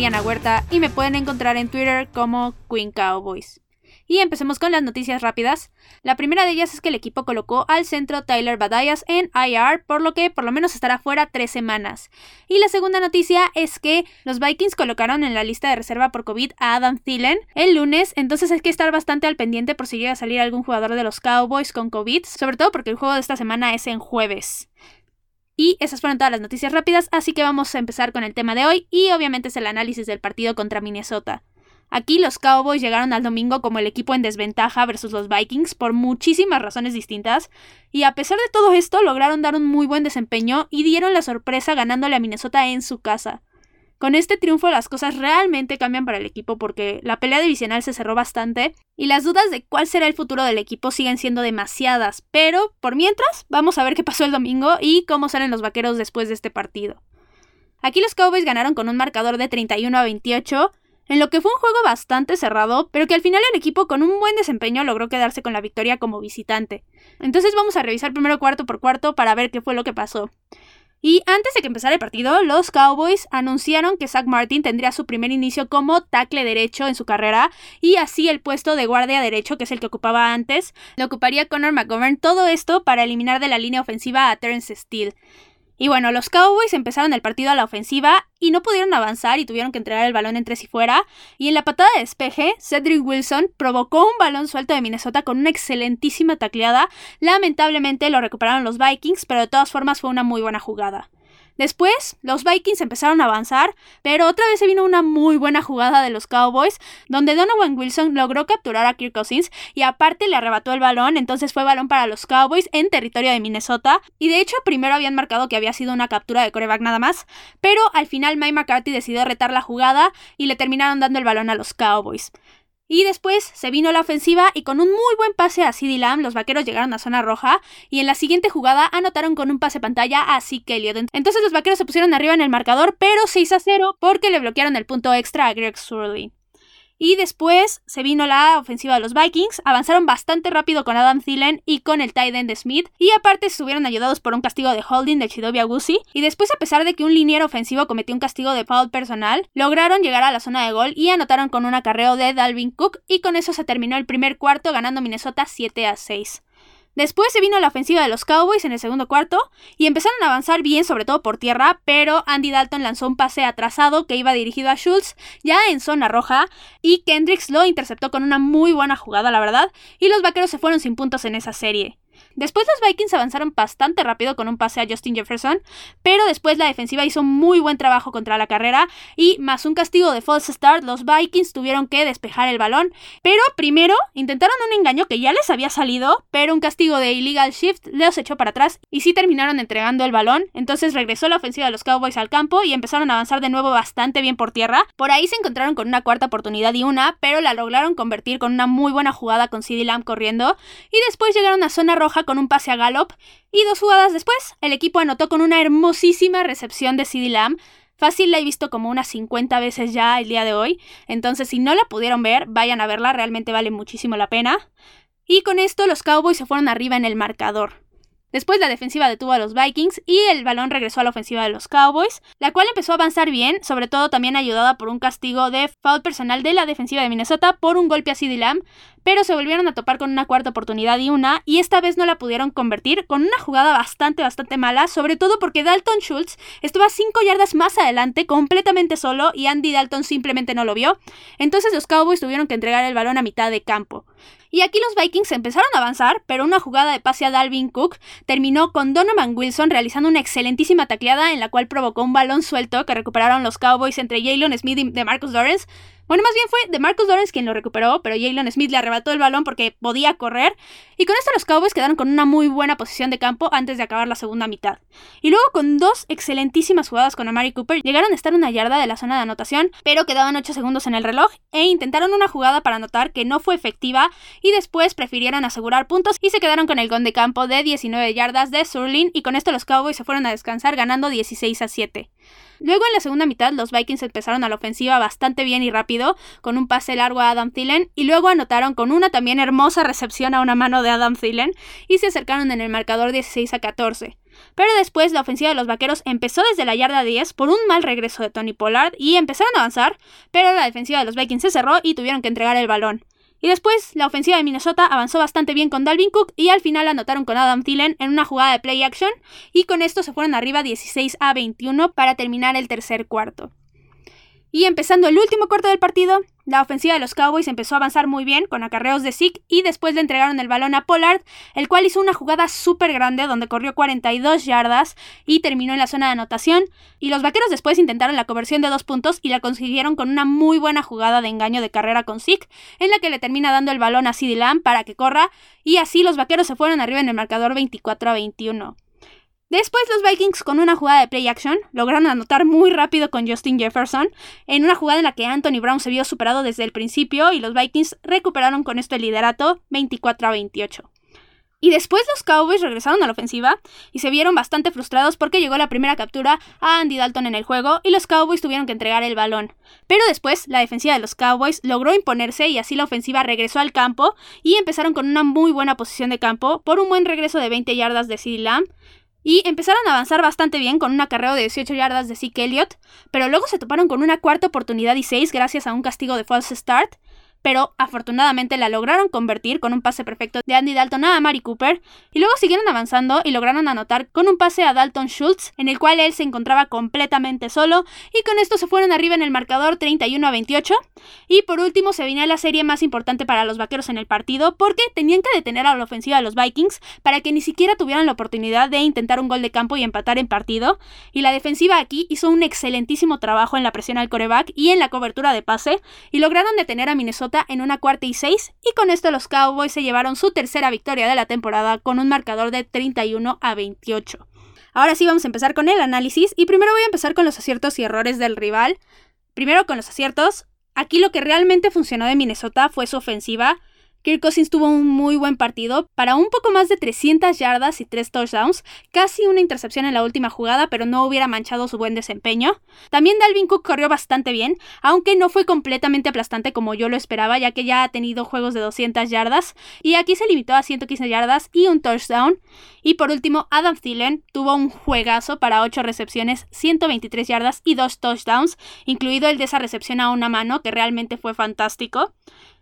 Huerta y me pueden encontrar en Twitter como Queen Cowboys. Y empecemos con las noticias rápidas. La primera de ellas es que el equipo colocó al centro Tyler Badayas en IR, por lo que por lo menos estará fuera tres semanas. Y la segunda noticia es que los Vikings colocaron en la lista de reserva por COVID a Adam Thielen el lunes, entonces hay que estar bastante al pendiente por si llega a salir algún jugador de los Cowboys con COVID, sobre todo porque el juego de esta semana es en jueves. Y esas fueron todas las noticias rápidas, así que vamos a empezar con el tema de hoy y obviamente es el análisis del partido contra Minnesota. Aquí los Cowboys llegaron al domingo como el equipo en desventaja versus los Vikings por muchísimas razones distintas, y a pesar de todo esto lograron dar un muy buen desempeño y dieron la sorpresa ganándole a Minnesota en su casa. Con este triunfo las cosas realmente cambian para el equipo porque la pelea divisional se cerró bastante y las dudas de cuál será el futuro del equipo siguen siendo demasiadas, pero por mientras vamos a ver qué pasó el domingo y cómo salen los vaqueros después de este partido. Aquí los Cowboys ganaron con un marcador de 31 a 28 en lo que fue un juego bastante cerrado, pero que al final el equipo con un buen desempeño logró quedarse con la victoria como visitante. Entonces vamos a revisar primero cuarto por cuarto para ver qué fue lo que pasó. Y antes de que empezara el partido, los Cowboys anunciaron que Zach Martin tendría su primer inicio como tackle derecho en su carrera y así el puesto de guardia derecho, que es el que ocupaba antes, lo ocuparía Connor McGovern. Todo esto para eliminar de la línea ofensiva a Terence Steele. Y bueno, los Cowboys empezaron el partido a la ofensiva y no pudieron avanzar y tuvieron que entregar el balón entre sí fuera. Y en la patada de despeje, Cedric Wilson provocó un balón suelto de Minnesota con una excelentísima tacleada. Lamentablemente lo recuperaron los Vikings, pero de todas formas fue una muy buena jugada. Después, los Vikings empezaron a avanzar, pero otra vez se vino una muy buena jugada de los Cowboys, donde Donovan Wilson logró capturar a Kirk Cousins y aparte le arrebató el balón, entonces fue balón para los Cowboys en territorio de Minnesota. Y de hecho, primero habían marcado que había sido una captura de coreback nada más, pero al final Mike McCarthy decidió retar la jugada y le terminaron dando el balón a los Cowboys. Y después se vino la ofensiva y con un muy buen pase a CD Lamb, los vaqueros llegaron a zona roja y en la siguiente jugada anotaron con un pase pantalla a Zeke Elliott. Entonces los vaqueros se pusieron arriba en el marcador, pero 6 a 0 porque le bloquearon el punto extra a Greg Surley. Y después se vino la ofensiva de los Vikings, avanzaron bastante rápido con Adam Thielen y con el tight end de Smith, y aparte estuvieron ayudados por un castigo de holding de Chidobe Agusi, y después a pesar de que un liniero ofensivo cometió un castigo de foul personal, lograron llegar a la zona de gol y anotaron con un acarreo de Dalvin Cook, y con eso se terminó el primer cuarto ganando Minnesota 7 a 6. Después se vino la ofensiva de los Cowboys en el segundo cuarto y empezaron a avanzar bien, sobre todo por tierra, pero Andy Dalton lanzó un pase atrasado que iba dirigido a Schultz ya en zona roja y Kendricks lo interceptó con una muy buena jugada, la verdad, y los vaqueros se fueron sin puntos en esa serie. Después los Vikings avanzaron bastante rápido con un pase a Justin Jefferson, pero después la defensiva hizo muy buen trabajo contra la carrera y más un castigo de false start, los Vikings tuvieron que despejar el balón, pero primero intentaron un engaño que ya les había salido, pero un castigo de illegal shift los echó para atrás y sí terminaron entregando el balón, entonces regresó la ofensiva de los Cowboys al campo y empezaron a avanzar de nuevo bastante bien por tierra. Por ahí se encontraron con una cuarta oportunidad y una, pero la lograron convertir con una muy buena jugada con CD Lamb corriendo. Y después llegaron a zona roja con un pase a Gallup y dos jugadas después el equipo anotó con una hermosísima recepción de CD Lamb. Fácil la he visto como unas 50 veces ya el día de hoy, entonces si no la pudieron ver, vayan a verla, realmente vale muchísimo la pena. Y con esto los Cowboys se fueron arriba en el marcador. Después la defensiva detuvo a los Vikings y el balón regresó a la ofensiva de los Cowboys, la cual empezó a avanzar bien, sobre todo también ayudada por un castigo de foul personal de la defensiva de Minnesota por un golpe a CD Lamb, pero se volvieron a topar con una cuarta oportunidad y una, y esta vez no la pudieron convertir con una jugada bastante, bastante mala, sobre todo porque Dalton Schultz estuvo a 5 yardas más adelante, completamente solo, y Andy Dalton simplemente no lo vio. Entonces los Cowboys tuvieron que entregar el balón a mitad de campo. Y aquí los Vikings empezaron a avanzar, pero una jugada de pase a Dalvin Cook terminó con Donovan Wilson realizando una excelentísima tacleada en la cual provocó un balón suelto que recuperaron los Cowboys entre Jalen Smith y de Marcus Lawrence, bueno, más bien fue de Marcus Lawrence quien lo recuperó, pero Jalen Smith le arrebató el balón porque podía correr. Y con esto los Cowboys quedaron con una muy buena posición de campo antes de acabar la segunda mitad. Y luego con dos excelentísimas jugadas con Amari Cooper llegaron a estar una yarda de la zona de anotación, pero quedaban 8 segundos en el reloj e intentaron una jugada para anotar que no fue efectiva y después prefirieron asegurar puntos y se quedaron con el gol de campo de 19 yardas de Surlin y con esto los Cowboys se fueron a descansar ganando 16 a 7. Luego en la segunda mitad los Vikings empezaron a la ofensiva bastante bien y rápido, con un pase largo a Adam Thielen, y luego anotaron con una también hermosa recepción a una mano de Adam Thielen, y se acercaron en el marcador 16 a 14. pero después la ofensiva de los vaqueros empezó desde la yarda 10 por un mal regreso de Tony Pollard y empezaron a avanzar, pero la defensiva de los Vikings se cerró y tuvieron que entregar el balón. Y después, la ofensiva de Minnesota avanzó bastante bien con Dalvin Cook y al final anotaron con Adam Thielen en una jugada de play action y con esto se fueron arriba 16 a 21 para terminar el tercer cuarto. Y empezando el último cuarto del partido, la ofensiva de los Cowboys empezó a avanzar muy bien con acarreos de Zeke y después le entregaron el balón a Pollard, el cual hizo una jugada súper grande donde corrió 42 yardas y terminó en la zona de anotación. Y los vaqueros después intentaron la conversión de dos puntos y la consiguieron con una muy buena jugada de engaño de carrera con Zeke, en la que le termina dando el balón a CeeDee Lamb para que corra y así los vaqueros se fueron arriba en el marcador 24 a 21. Después los Vikings con una jugada de play action lograron anotar muy rápido con Justin Jefferson en una jugada en la que Anthony Brown se vio superado desde el principio y los Vikings recuperaron con esto el liderato 24 a 28. Y después los Cowboys regresaron a la ofensiva y se vieron bastante frustrados porque llegó la primera captura a Andy Dalton en el juego y los Cowboys tuvieron que entregar el balón. Pero después la defensiva de los Cowboys logró imponerse y así la ofensiva regresó al campo y empezaron con una muy buena posición de campo por un buen regreso de 20 yardas de CeeDee Lamb y empezaron a avanzar bastante bien con un acarreo de 18 yardas de Zeke Elliott, pero luego se toparon con una cuarta oportunidad y 6 gracias a un castigo de false start, pero afortunadamente la lograron convertir con un pase perfecto de Andy Dalton a Mari Cooper, y luego siguieron avanzando y lograron anotar con un pase a Dalton Schultz, en el cual él se encontraba completamente solo, y con esto se fueron arriba en el marcador 31 a 28, y por último se venía la serie más importante para los vaqueros en el partido, porque tenían que detener a la ofensiva de los Vikings para que ni siquiera tuvieran la oportunidad de intentar un gol de campo y empatar en partido, y la defensiva aquí hizo un excelentísimo trabajo en la presión al coreback y en la cobertura de pase, y lograron detener a Minnesota en una cuarta y seis, y con esto los Cowboys se llevaron su tercera victoria de la temporada con un marcador de 31 a 28. Ahora sí vamos a empezar con el análisis y primero voy a empezar con los aciertos y errores del rival. Primero con los aciertos. Aquí lo que realmente funcionó de Minnesota fue su ofensiva, Kirk Cousins tuvo un muy buen partido para un poco más de 300 yardas y 3 touchdowns, casi una intercepción en la última jugada, pero no hubiera manchado su buen desempeño. También Dalvin Cook corrió bastante bien, aunque no fue completamente aplastante como yo lo esperaba, ya que ya ha tenido juegos de 200 yardas, y aquí se limitó a 115 yardas y un touchdown. Y por último, Adam Thielen tuvo un juegazo para 8 recepciones, 123 yardas y 2 touchdowns, incluido el de esa recepción a una mano, que realmente fue fantástico.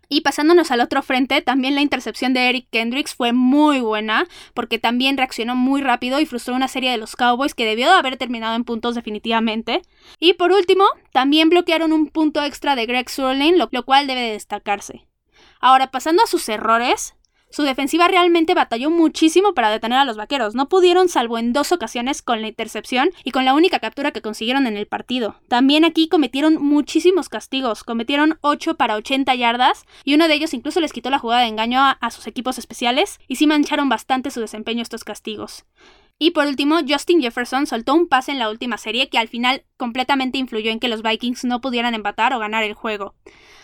Y pasándonos al otro frente, también la intercepción de Eric Kendricks fue muy buena, porque también reaccionó muy rápido y frustró una serie de los Cowboys que debió de haber terminado en puntos definitivamente. Y por último, también bloquearon un punto extra de Greg Surlane, lo, lo cual debe de destacarse. Ahora, pasando a sus errores, su defensiva realmente batalló muchísimo para detener a los vaqueros. No pudieron salvo en dos ocasiones con la intercepción y con la única captura que consiguieron en el partido. También aquí cometieron muchísimos castigos. Cometieron 8 para 80 yardas y uno de ellos incluso les quitó la jugada de engaño a, a sus equipos especiales y sí mancharon bastante su desempeño estos castigos. Y por último, Justin Jefferson soltó un pase en la última serie que al final completamente influyó en que los Vikings no pudieran empatar o ganar el juego.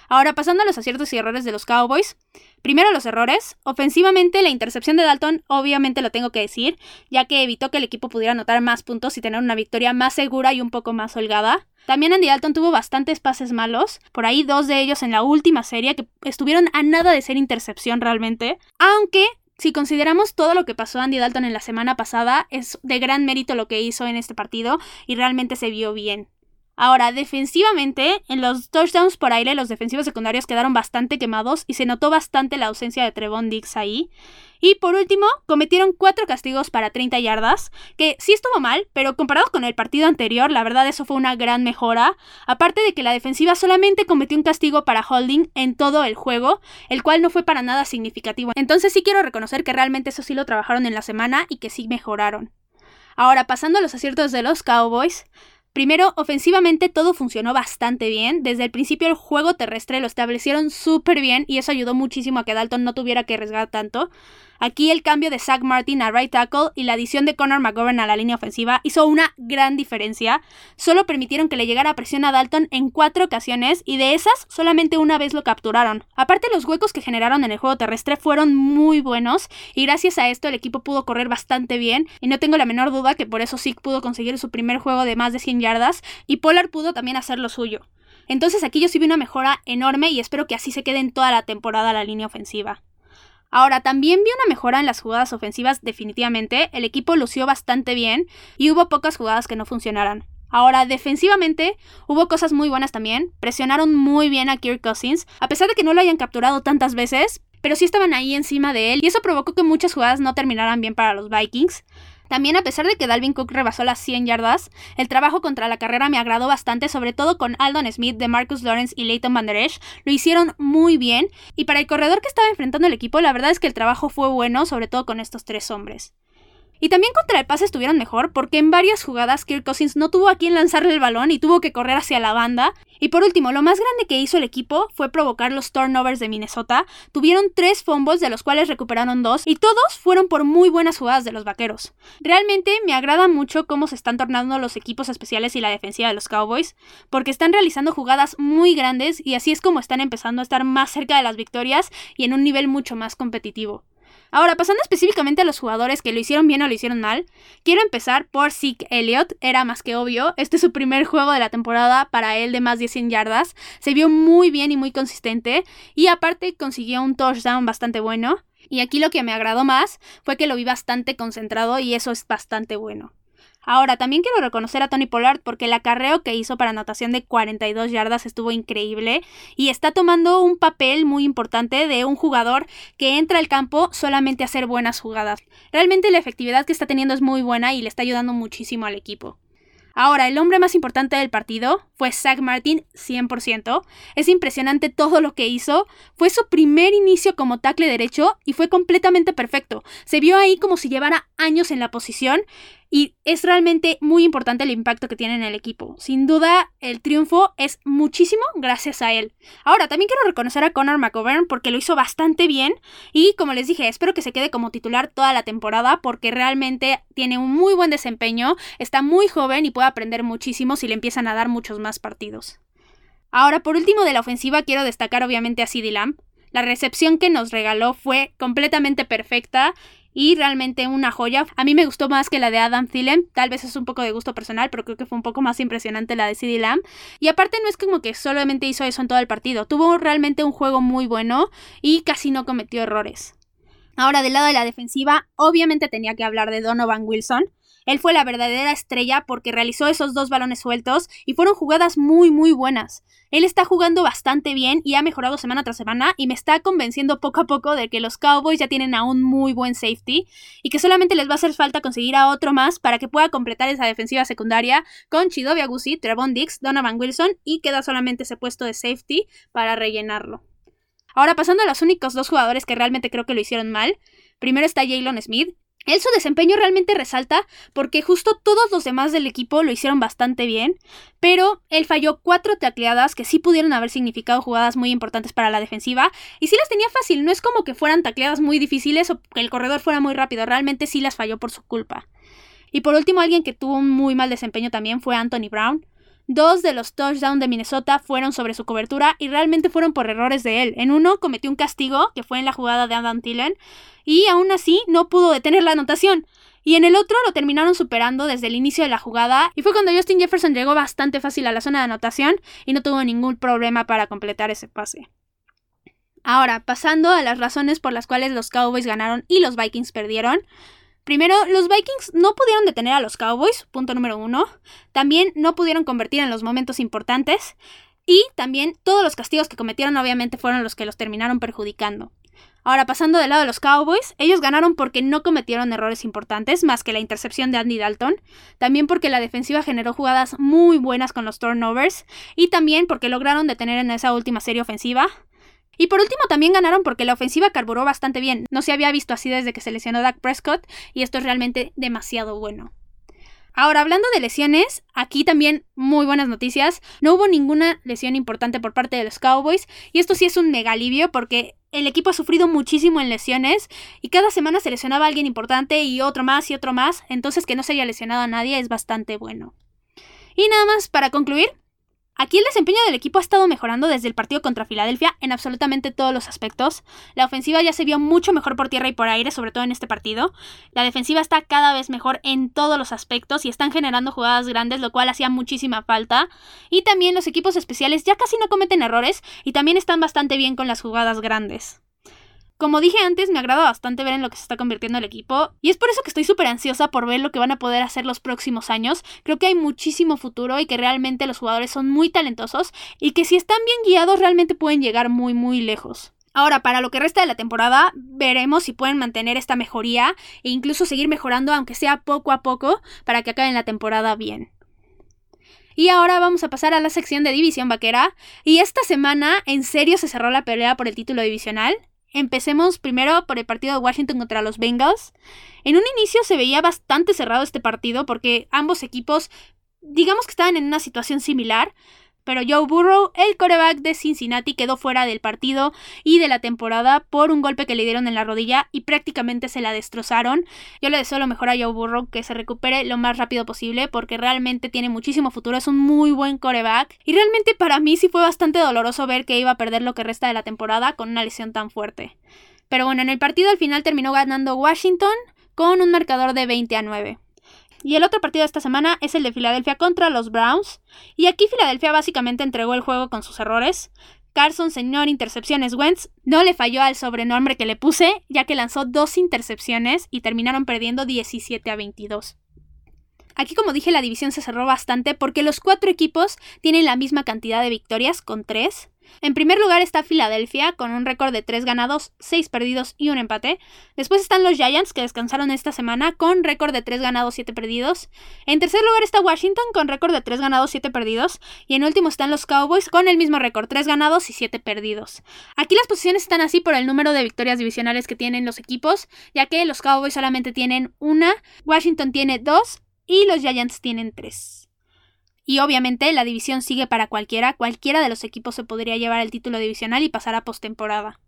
Ahora pasando a los aciertos y errores de los Cowboys. Primero los errores. Ofensivamente, la intercepción de Dalton obviamente lo tengo que decir, ya que evitó que el equipo pudiera anotar más puntos y tener una victoria más segura y un poco más holgada. También Andy Dalton tuvo bastantes pases malos, por ahí dos de ellos en la última serie que estuvieron a nada de ser intercepción realmente, aunque si consideramos todo lo que pasó Andy Dalton en la semana pasada, es de gran mérito lo que hizo en este partido y realmente se vio bien. Ahora, defensivamente, en los touchdowns por aire, los defensivos secundarios quedaron bastante quemados y se notó bastante la ausencia de Trevon Diggs ahí. Y por último, cometieron cuatro castigos para 30 yardas, que sí estuvo mal, pero comparado con el partido anterior, la verdad eso fue una gran mejora. Aparte de que la defensiva solamente cometió un castigo para holding en todo el juego, el cual no fue para nada significativo. Entonces sí quiero reconocer que realmente eso sí lo trabajaron en la semana y que sí mejoraron. Ahora, pasando a los aciertos de los Cowboys, Primero, ofensivamente todo funcionó bastante bien. Desde el principio el juego terrestre lo establecieron súper bien y eso ayudó muchísimo a que Dalton no tuviera que arriesgar tanto. Aquí el cambio de Zach Martin a right tackle y la adición de Connor McGovern a la línea ofensiva hizo una gran diferencia. Solo permitieron que le llegara presión a Dalton en cuatro ocasiones y de esas solamente una vez lo capturaron. Aparte los huecos que generaron en el juego terrestre fueron muy buenos y gracias a esto el equipo pudo correr bastante bien y no tengo la menor duda que por eso Zeke pudo conseguir su primer juego de más de 100 yardas y Pollard pudo también hacer lo suyo. Entonces aquí yo sí vi una mejora enorme y espero que así se quede en toda la temporada la línea ofensiva. Ahora, también vi una mejora en las jugadas ofensivas definitivamente, el equipo lució bastante bien y hubo pocas jugadas que no funcionaran. Ahora, defensivamente, hubo cosas muy buenas también. Presionaron muy bien a Kirk Cousins, a pesar de que no lo hayan capturado tantas veces, pero sí estaban ahí encima de él, y eso provocó que muchas jugadas no terminaran bien para los Vikings. También a pesar de que Dalvin Cook rebasó las 100 yardas, el trabajo contra la carrera me agradó bastante, sobre todo con Aldon Smith, de Marcus Lawrence y Leighton Van Der Esch. Lo hicieron muy bien y para el corredor que estaba enfrentando el equipo, la verdad es que el trabajo fue bueno, sobre todo con estos tres hombres. Y también contra el pase estuvieron mejor porque en varias jugadas Kirk Cousins no tuvo a quien lanzarle el balón y tuvo que correr hacia la banda. Y por último, lo más grande que hizo el equipo fue provocar los turnovers de Minnesota. Tuvieron tres fumbles de los cuales recuperaron dos y todos fueron por muy buenas jugadas de los vaqueros. Realmente me agrada mucho cómo se están tornando los equipos especiales y la defensiva de los Cowboys porque están realizando jugadas muy grandes y así es como están empezando a estar más cerca de las victorias y en un nivel mucho más competitivo. Ahora, pasando específicamente a los jugadores que lo hicieron bien o lo hicieron mal, quiero empezar por Zeke Elliott. Era más que obvio, este es su primer juego de la temporada para él de más de 100 yardas. Se vio muy bien y muy consistente, y aparte consiguió un touchdown bastante bueno. Y aquí lo que me agradó más fue que lo vi bastante concentrado y eso es bastante bueno. Ahora, también quiero reconocer a Tony Pollard porque el acarreo que hizo para anotación de 42 yardas estuvo increíble y está tomando un papel muy importante de un jugador que entra al campo solamente a hacer buenas jugadas. Realmente la efectividad que está teniendo es muy buena y le está ayudando muchísimo al equipo. Ahora, el hombre más importante del partido fue Zach Martin, 100%. Es impresionante todo lo que hizo. Fue su primer inicio como tackle derecho y fue completamente perfecto. Se vio ahí como si llevara años en la posición y es realmente muy importante el impacto que tiene en el equipo. Sin duda, el triunfo es muchísimo gracias a él. Ahora, también quiero reconocer a Connor McGovern porque lo hizo bastante bien. Y como les dije, espero que se quede como titular toda la temporada porque realmente tiene un muy buen desempeño, está muy joven y puede aprender muchísimo si le empiezan a dar muchos más partidos. Ahora, por último de la ofensiva, quiero destacar obviamente a CeeDee Lamb. La recepción que nos regaló fue completamente perfecta y realmente una joya. A mí me gustó más que la de Adam Thielen, tal vez es un poco de gusto personal, pero creo que fue un poco más impresionante la de CD Lamb. Y aparte no es como que solamente hizo eso en todo el partido, tuvo realmente un juego muy bueno y casi no cometió errores. Ahora del lado de la defensiva, obviamente tenía que hablar de Donovan Wilson. Él fue la verdadera estrella porque realizó esos dos balones sueltos y fueron jugadas muy muy buenas. Él está jugando bastante bien y ha mejorado semana tras semana y me está convenciendo poco a poco de que los Cowboys ya tienen a un muy buen safety y que solamente les va a hacer falta conseguir a otro más para que pueda completar esa defensiva secundaria con Chidobe Agusi, Trevon Dix, Donovan Wilson y queda solamente ese puesto de safety para rellenarlo. Ahora pasando a los únicos dos jugadores que realmente creo que lo hicieron mal. Primero está Jalen Smith, él su desempeño realmente resalta porque justo todos los demás del equipo lo hicieron bastante bien, pero él falló cuatro tacleadas que sí pudieron haber significado jugadas muy importantes para la defensiva y sí las tenía fácil, no es como que fueran tacleadas muy difíciles o que el corredor fuera muy rápido, realmente sí las falló por su culpa. Y por último, alguien que tuvo un muy mal desempeño también fue Anthony Brown. Dos de los touchdowns de Minnesota fueron sobre su cobertura y realmente fueron por errores de él. En uno cometió un castigo, que fue en la jugada de Adam Thielen, y aún así no pudo detener la anotación. Y en el otro lo terminaron superando desde el inicio de la jugada y fue cuando Justin Jefferson llegó bastante fácil a la zona de anotación y no tuvo ningún problema para completar ese pase. Ahora, pasando a las razones por las cuales los Cowboys ganaron y los Vikings perdieron. Primero, los Vikings no pudieron detener a los Cowboys, punto número uno. También no pudieron convertir en los momentos importantes. Y también todos los castigos que cometieron obviamente fueron los que los terminaron perjudicando. Ahora, pasando del lado de los Cowboys, ellos ganaron porque no cometieron errores importantes, más que la intercepción de Andy Dalton, también porque la defensiva generó jugadas muy buenas con los turnovers, y también porque lograron detener en esa última serie ofensiva. Y por último también ganaron porque la ofensiva carburó bastante bien. No se había visto así desde que se lesionó Dak Prescott y esto es realmente demasiado bueno. Ahora, hablando de lesiones, aquí también muy buenas noticias. No hubo ninguna lesión importante por parte de los Cowboys y esto sí es un mega alivio porque el equipo ha sufrido muchísimo en lesiones y cada semana se lesionaba a alguien importante y otro más y otro más, entonces que no se haya lesionado a nadie es bastante bueno. Y nada más para concluir, Aquí el desempeño del equipo ha estado mejorando desde el partido contra Filadelfia en absolutamente todos los aspectos. La ofensiva ya se vio mucho mejor por tierra y por aire, sobre todo en este partido. La defensiva está cada vez mejor en todos los aspectos y están generando jugadas grandes, lo cual hacía muchísima falta. Y también los equipos especiales ya casi no cometen errores y también están bastante bien con las jugadas grandes. Como dije antes, me agrada bastante ver en lo que se está convirtiendo el equipo y es por eso que estoy súper ansiosa por ver lo que van a poder hacer los próximos años. Creo que hay muchísimo futuro y que realmente los jugadores son muy talentosos y que si están bien guiados realmente pueden llegar muy muy lejos. Ahora, para lo que resta de la temporada, veremos si pueden mantener esta mejoría e incluso seguir mejorando, aunque sea poco a poco, para que acaben la temporada bien. Y ahora vamos a pasar a la sección de división vaquera. Y esta semana en serio se cerró la pelea por el título divisional. Empecemos primero por el partido de Washington contra los Bengals. En un inicio se veía bastante cerrado este partido porque ambos equipos digamos que estaban en una situación similar, pero Joe Burrow, el coreback de Cincinnati, quedó fuera del partido y de la temporada por un golpe que le dieron en la rodilla y prácticamente se la destrozaron. Yo le deseo lo mejor a Joe Burrow que se recupere lo más rápido posible porque realmente tiene muchísimo futuro, es un muy buen coreback y realmente para mí sí fue bastante doloroso ver que iba a perder lo que resta de la temporada con una lesión tan fuerte. Pero bueno, en el partido al final terminó ganando Washington con un marcador de 20 a 9. Y el otro partido de esta semana es el de Filadelfia contra los Browns. Y aquí Filadelfia básicamente entregó el juego con sus errores. Carson, señor intercepciones Wentz, no le falló al sobrenombre que le puse, ya que lanzó dos intercepciones y terminaron perdiendo 17 a 22. Aquí como dije la división se cerró bastante porque los cuatro equipos tienen la misma cantidad de victorias con tres. En primer lugar está Filadelfia con un récord de 3 ganados, 6 perdidos y un empate. Después están los Giants que descansaron esta semana con récord de 3 ganados, 7 perdidos. En tercer lugar está Washington con récord de 3 ganados, 7 perdidos. Y en último están los Cowboys con el mismo récord, 3 ganados y 7 perdidos. Aquí las posiciones están así por el número de victorias divisionales que tienen los equipos, ya que los Cowboys solamente tienen una, Washington tiene dos y los Giants tienen tres. Y obviamente la división sigue para cualquiera, cualquiera de los equipos se podría llevar el título divisional y pasar a postemporada.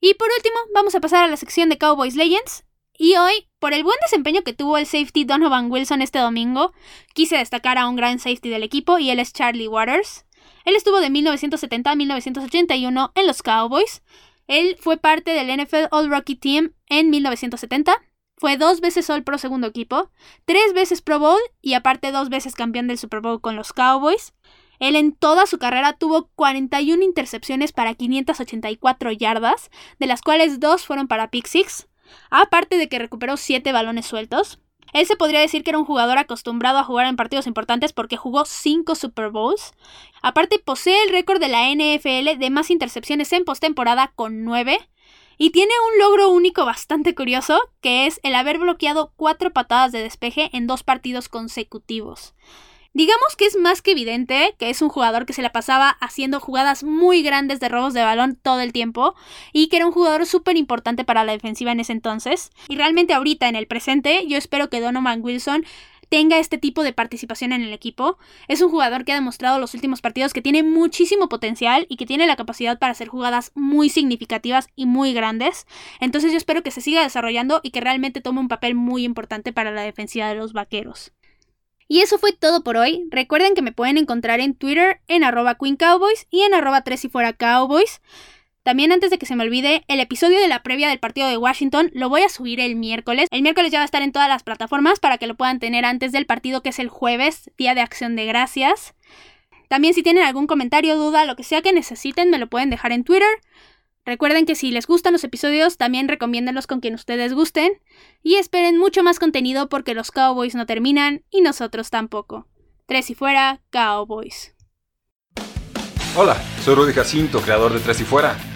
Y por último, vamos a pasar a la sección de Cowboys Legends. Y hoy, por el buen desempeño que tuvo el safety Donovan Wilson este domingo, quise destacar a un gran safety del equipo y él es Charlie Waters. Él estuvo de 1970 a 1981 en los Cowboys. Él fue parte del NFL All Rookie Team en 1970 fue dos veces All Pro segundo equipo, tres veces Pro Bowl y aparte dos veces campeón del Super Bowl con los Cowboys. Él en toda su carrera tuvo 41 intercepciones para 584 yardas, de las cuales dos fueron para pick six, aparte de que recuperó 7 balones sueltos. Él se podría decir que era un jugador acostumbrado a jugar en partidos importantes porque jugó 5 Super Bowls. Aparte posee el récord de la NFL de más intercepciones en postemporada con 9. Y tiene un logro único bastante curioso, que es el haber bloqueado cuatro patadas de despeje en dos partidos consecutivos. Digamos que es más que evidente que es un jugador que se la pasaba haciendo jugadas muy grandes de robos de balón todo el tiempo y que era un jugador súper importante para la defensiva en ese entonces. Y realmente ahorita en el presente yo espero que Donovan Wilson tenga este tipo de participación en el equipo. Es un jugador que ha demostrado los últimos partidos que tiene muchísimo potencial y que tiene la capacidad para hacer jugadas muy significativas y muy grandes. Entonces yo espero que se siga desarrollando y que realmente tome un papel muy importante para la defensiva de los vaqueros. Y eso fue todo por hoy. Recuerden que me pueden encontrar en Twitter en arroba Queen Cowboys y en arroba 3 y fuera Cowboys. También antes de que se me olvide, el episodio de la previa del partido de Washington lo voy a subir el miércoles. El miércoles ya va a estar en todas las plataformas para que lo puedan tener antes del partido que es el jueves, día de acción de gracias. También si tienen algún comentario, duda, lo que sea que necesiten, me lo pueden dejar en Twitter. Recuerden que si les gustan los episodios, también recomiéndenlos con quien ustedes gusten. Y esperen mucho más contenido porque los Cowboys no terminan y nosotros tampoco. Tres y fuera, Cowboys. Hola, soy Rudy Jacinto, creador de Tres y Fuera.